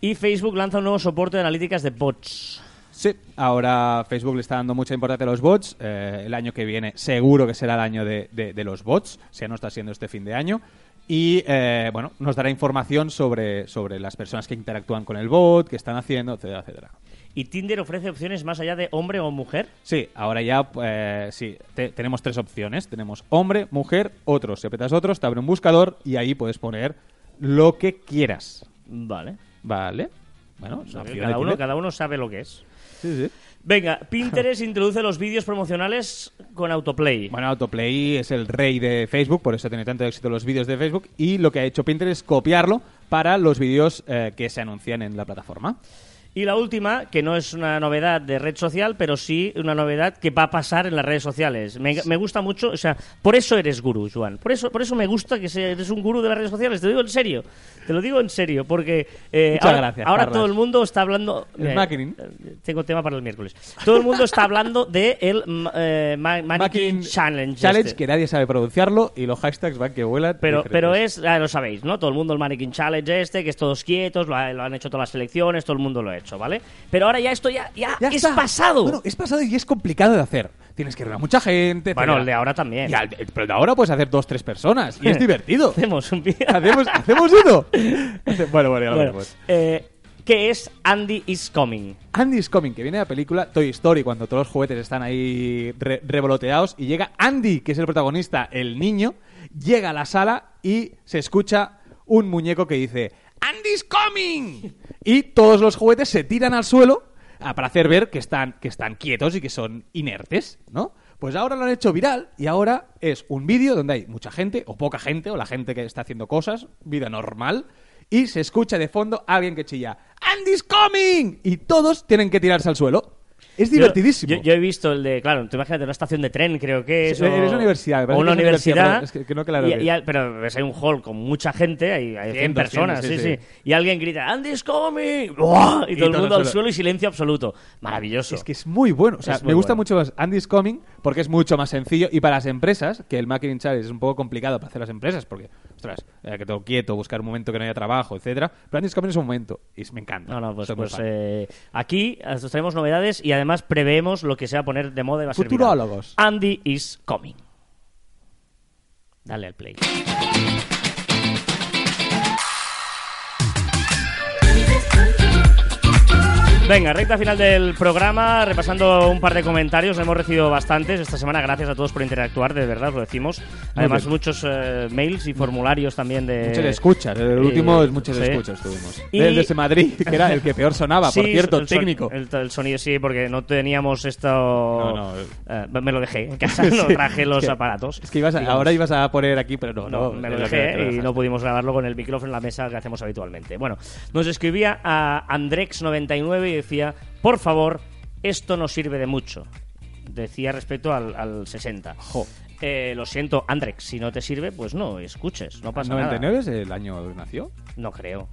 Y Facebook lanza un nuevo soporte de analíticas de bots. Sí, ahora Facebook le está dando mucha importancia a los bots. Eh, el año que viene seguro que será el año de, de- de los bots, si ya no está siendo este fin de año. Y eh, bueno, nos dará información sobre, sobre las personas que interactúan con el bot, qué están haciendo, etcétera, etcétera. ¿Y Tinder ofrece opciones más allá de hombre o mujer? Sí, ahora ya eh, sí, te- tenemos tres opciones. Tenemos hombre, mujer, otros. Si apretas otros, te abre un buscador y ahí puedes poner lo que quieras. Vale. ¿Vale? Bueno, es una opción de Cada uno, Tinder. cada uno sabe lo que es. Sí, sí. Venga, Pinterest introduce los vídeos promocionales con autoplay. Bueno, Autoplay es el rey de Facebook, por eso tiene tanto éxito los vídeos de Facebook. Y lo que ha hecho Pinterest es copiarlo para los vídeos eh, que se anuncian en la plataforma. Y la última, que no es una novedad de red social, pero sí una novedad que va a pasar en las redes sociales. Me, me gusta mucho, o sea, por eso eres gurú, Juan. Por eso, por eso me gusta que eres un gurú de las redes sociales. Te lo digo en serio. Te lo digo en serio, porque eh, ahora, gracias, ahora Carlas. todo el mundo está hablando... Eh, Tengo tema para el miércoles. Todo el mundo está hablando de el eh, ma- Mannequin Challenge. Challenge este. que nadie sabe pronunciarlo y los hashtags van que vuelan. Pero, pero es, ya lo sabéis, ¿no? Todo el mundo el Mannequin Challenge este, que es todos quietos, lo, ha- lo han hecho todas las selecciones, todo el mundo lo ha hecho, ¿vale? Pero ahora ya esto ya, ya, Ya es está. pasado. Bueno, es pasado y es complicado de hacer. Tienes que reunir a mucha gente. Bueno, etcétera. el de ahora también. Y al- pero el de ahora puedes hacer dos, tres personas y es divertido. Hacemos un vídeo. ¿Hacemos, ¿Hacemos uno? Hace- Bueno, bueno, ya lo Bueno, veremos. eh, ¿Qué es Andy is Coming? Andy is Coming, que viene de la película Toy Story, cuando todos los juguetes están ahí re- revoloteados, y llega Andy, que es el protagonista, el niño, llega a la sala y se escucha un muñeco que dice ¡Andy's coming! Y todos los juguetes se tiran al suelo ah, para hacer ver que están, que están quietos y que son inertes, ¿no? Pues ahora lo han hecho viral y ahora es un vídeo donde hay mucha gente, o poca gente, o la gente que está haciendo cosas, vida normal, y se escucha de fondo alguien que chilla ¡Andy's coming! Y todos tienen que tirarse al suelo. Es divertidísimo. Yo, yo- yo he visto el de, claro, tú imagínate una estación de tren, creo que es. Sí, o- es una universidad, O una universidad, es que- que no claro y- que- y al- pero ves, hay un hall con mucha gente, hay, hay 100 Cientos, personas, cientos, sí, sí, sí, Y alguien grita, Andy's coming. ¡Buah! Y, todo el todo mundo al suelo. y silencio absoluto. Maravilloso. Es que es muy bueno. O sea, me gusta bueno. mucho más Andy's Coming porque es mucho más sencillo. Y para las empresas, que el Marketing Challenge es un poco complicado para hacer las empresas porque, ostras, eh, que todo quieto, buscar un momento que no haya trabajo, etcétera. Pero Andy's Coming es un momento y me encanta. No, no, pues, pues eh, aquí eh, os traemos novedades y además preveemos lo que se va a poner de moda y va a ser. Futurólogos. Andy is coming. Dale al play. Venga, recta final del programa, repasando un par de comentarios, hemos recibido bastantes esta semana, gracias a todos por interactuar, de verdad, os lo decimos. Además, muchos eh, mails y formularios también de... Muchas escuchas. El eh, último es muchas sí. escuchas tuvimos. Y- Del de ese Madrid, que era el que peor sonaba, por Sí, cierto, el son- técnico. El, el sonido sí, porque no teníamos esto. no, Eh, me lo dejé en casa, no traje los es que- aparatos. Es que ibas a- ahora ibas a poner aquí, pero no. No, no, me lo dejé y no pudimos grabarlo con el micrófono en la mesa que hacemos habitualmente. Bueno, nos escribía a Andrex99 y decía: Por favor, esto no sirve de mucho. Decía respecto al, al 60. Jo. Eh, lo siento, Andrex, si no te sirve, pues no, escuches, no pasa nada. ¿99 es el año que nació? No creo.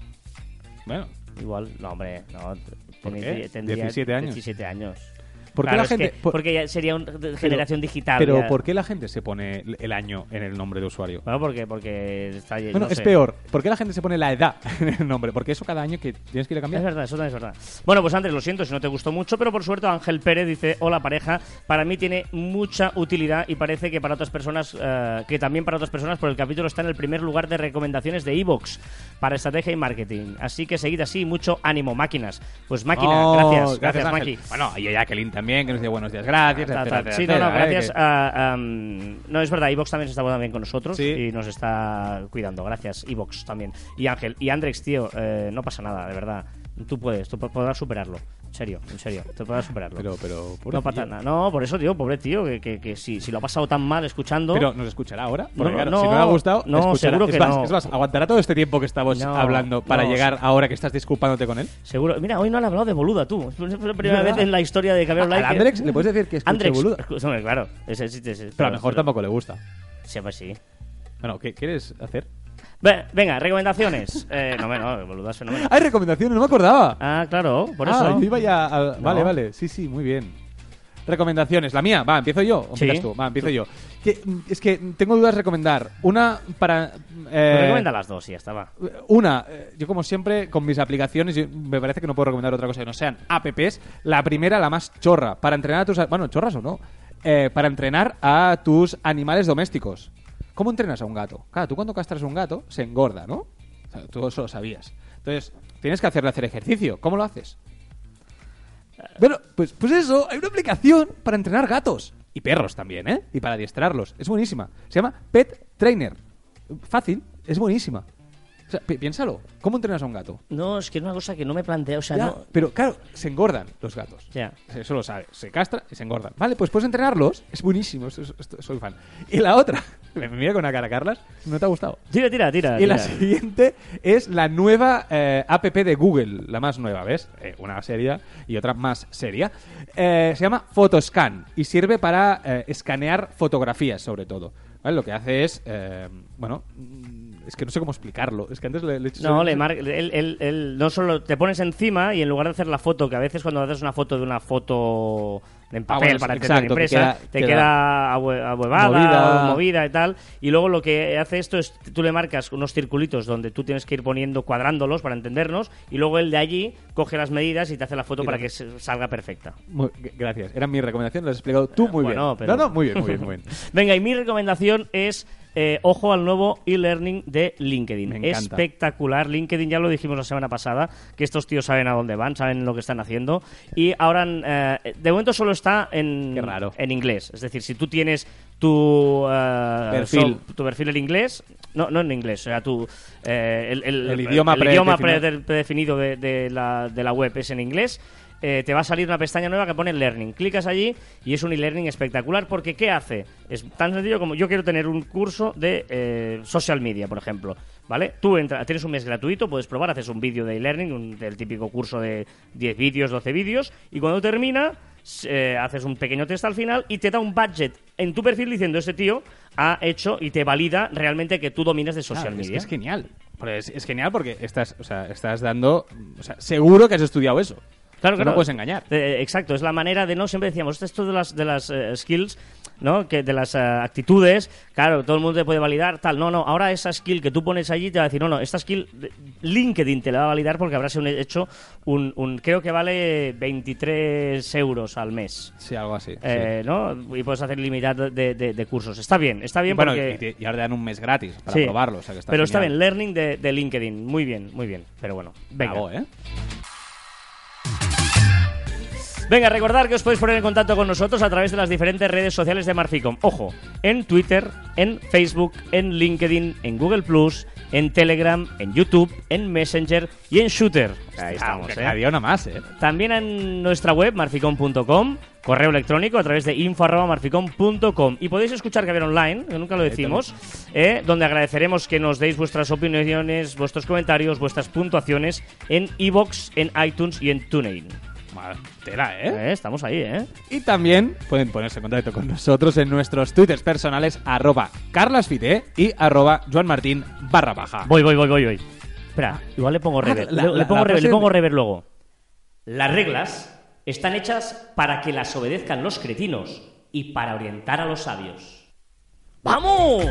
Bueno, Igual, no, hombre, no. ¿Por qué? tendría 17 años. 17 años. ¿Por qué Claro, la es gente- que- por- porque ya sería una generación digital. Pero ya. ¿por qué la gente se pone el año en el nombre de usuario? Bueno, porque, porque está Bueno, no es sé. peor. ¿Por qué la gente se pone la edad en el nombre? Porque eso cada año que tienes que ir a Es cambiar. verdad, eso también es verdad. Bueno, pues Andrés, lo siento si no te gustó mucho, pero por suerte Ángel Pérez dice, hola pareja, para mí tiene mucha utilidad y parece que para otras personas, eh, que también para otras personas, por el capítulo está en el primer lugar de recomendaciones de Evox para estrategia y marketing. Así que seguid así, mucho ánimo, máquinas. Pues máquina, Oh, gracias, gracias, Ángel. Maki. Bueno, y a Jacqueline también, que nos dice buenos días, gracias, Ta, ta, etcétera. Sí, no, etcétera, no, ¿eh? gracias Que- a... am, no, es verdad, Evox también se está también con nosotros Sí. y nos está cuidando. Gracias, Evox también. Y Ángel, y Andrex, tío, eh, no pasa nada, de verdad. Tú puedes, tú po- podrás superarlo. En serio, en serio, tú podrás superarlo. Pero, pero, no pasa nada. No, por eso, tío, pobre tío, que, que, que si, si lo ha pasado tan mal escuchando... Pero nos escuchará ahora. Porque No, claro, no, si no le ha gustado, no, escuchará. seguro es que más, no. Es más, aguantará todo este tiempo que estamos No, hablando para llegar ahora que estás disculpándote con él. Seguro. Mira, hoy no han hablado de boluda, tú. Es la primera vez en la historia de Cabrero A- Like. al Andrex le puedes decir que Andrex, boluda. claro. Pero a lo mejor tampoco le gusta. Sí, pues sí. Bueno, ¿qué quieres hacer? Ve- Venga, recomendaciones. Eh, no, no, boluda es fenómeno. ¡Hay recomendaciones! ¡No me acordaba! Ah, claro, por Ah, eso. yo iba ya a- No. Vale, vale. Sí, sí, muy bien. Recomendaciones. La mía. Va, ¿empiezo yo? ¿O Sí. empiezas tú? Va, empiezo yo. Que, mm, es que tengo dudas de recomendar. Una para... eh, Pues recomienda las dos y ya está, va. Una, eh, yo como siempre, con mis aplicaciones, yo- me parece que no puedo recomendar otra cosa que no sean apps. La primera, la más chorra, para entrenar a tus... Bueno, chorras o no. eh, para entrenar a tus animales domésticos. ¿Cómo entrenas a un gato? Claro, tú cuando castras a un gato, se engorda, ¿no? O sea, tú eso lo sabías. Entonces, tienes que hacerle hacer ejercicio. ¿Cómo lo haces? Bueno, pues, pues eso, hay una aplicación para entrenar gatos. Y perros también, ¿eh? Y para adiestrarlos. Es buenísima. Se llama Pet Trainer. Fácil, es buenísima. O sea, pi- piénsalo. ¿Cómo entrenas a un gato? No, es que es una cosa que no me planteo, o sea, Ya, no... Pero claro, se engordan los gatos. Ya. Eso lo sabes. Se castra y se engordan. Vale, pues puedes entrenarlos. Es buenísimo. esto- soy fan. Y la otra, me mira con una cara, Carlas. ¿No te ha gustado? Tira, tira, tira. Y la tira. siguiente es la nueva eh, app de Google, la más nueva, ¿ves? Eh, una seria y otra más seria. Eh, se llama Photoscan y sirve para eh, escanear fotografías, sobre todo. ¿Vale? Lo que hace es, eh, bueno, mm, es que no sé cómo explicarlo. Es que antes le, le he No, le mar... él, él- él no solo te pones encima y en lugar de hacer la foto, que a veces cuando haces una foto de una foto en papel bueno, para exacto, que impresa, queda- te queda queda, abue- ahuevada movida. y tal. Y luego lo que hace esto es, tú le marcas unos circulitos donde tú tienes que ir poniendo, cuadrándolos para entendernos, y luego él de allí coge las medidas y te hace la foto Y para te- que salga perfecta. Muy- gracias. Era mi recomendación, lo has explicado tú muy Bueno, bien. pero- No, no, muy bien, muy bien, muy bien. Venga, y mi recomendación es eh, ojo al nuevo e-learning de LinkedIn. Espectacular. LinkedIn, ya lo dijimos la semana pasada, que estos tíos saben a dónde van, saben lo que están haciendo. Y ahora, eh, de momento solo está en, raro. en inglés. Es decir, si tú tienes tu eh, Perfil. so- tu perfil en inglés, no, no en inglés, o sea, tu, eh, el, el- El idioma el idioma predefinido. pre- predefinido de, de la, de la web es en inglés. Eh, te va a salir una pestaña nueva que pone Learning. Clicas allí y es un e-learning espectacular porque ¿qué hace? Es tan sencillo como yo quiero tener un curso de eh, social media, por ejemplo. ¿Vale? Tú entra, tienes un mes gratuito, puedes probar, haces un vídeo de e-learning, del típico curso de 10 vídeos, 12 vídeos, y cuando termina, eh, haces un pequeño test al final y te da un budget en tu perfil diciendo este tío ha hecho y te valida realmente que tú dominas de social Claro, es, media. que es genial. Pero es, es genial porque estás, o sea, estás dando... O sea, seguro que has estudiado eso. Claro, O sea, claro. No puedes engañar. Eh, exacto, es la manera de no siempre decíamos esto de las de las eh, skills, ¿no? Que de las eh, actitudes, claro, todo el mundo te puede validar tal. No, no, ahora esa skill que tú pones allí te va a decir, no, no, esta skill LinkedIn te la va a validar porque habrás hecho un, un- creo que vale 23 euros al mes. Sí, algo así. sí. Eh, ¿no? Y puedes hacer limitado de, de- de cursos. Está bien, está bien bueno, porque... y, te- y ahora te dan un mes gratis para Sí. probarlo. O sea, que está Pero está genial. bien, learning de, de LinkedIn, muy bien, muy bien. Pero bueno, venga. Bravo, ¿eh? Venga, recordar que os podéis poner en contacto con nosotros a través de las diferentes redes sociales de Marficom. Ojo, en Twitter, en Facebook, en LinkedIn, en Google Plus, en Telegram, en YouTube, en Messenger y en Shooter. Ahí estamos, Ah, ¿eh? Día una más, ¿eh? También en nuestra web, marficom.com, correo electrónico a través de info.marficom.com. Y podéis escuchar Caber Online, que nunca lo decimos, eh, donde agradeceremos que nos deis vuestras opiniones, vuestros comentarios, vuestras puntuaciones en iBox, en iTunes y en TuneIn. Madre, Tela, ¿eh? Eh, estamos ahí, ¿eh? Y también pueden ponerse en contacto con nosotros en nuestros twitters personales arroba carlasfite y arroba joanmartin barra baja. Voy, voy, voy, voy, voy. Espera, igual le pongo rever. la- le, le pongo la rever, le pongo rever luego. Las reglas están hechas para que las obedezcan los cretinos y para orientar a los sabios. ¡Vamos!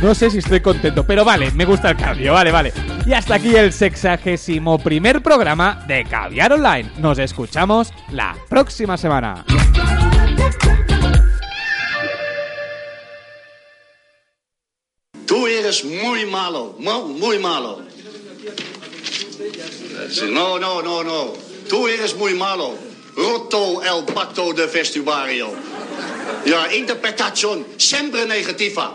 No sé si estoy contento, pero vale, me gusta el cambio, vale, vale. Y hasta aquí el sexagésimo primer programa de Caviar Online. Nos escuchamos la próxima semana. Tú eres muy malo, mu- muy malo. No, no, no, no. Tú eres muy malo. Roto el pacto de vestuario. Ja, interpretación siempre negativa.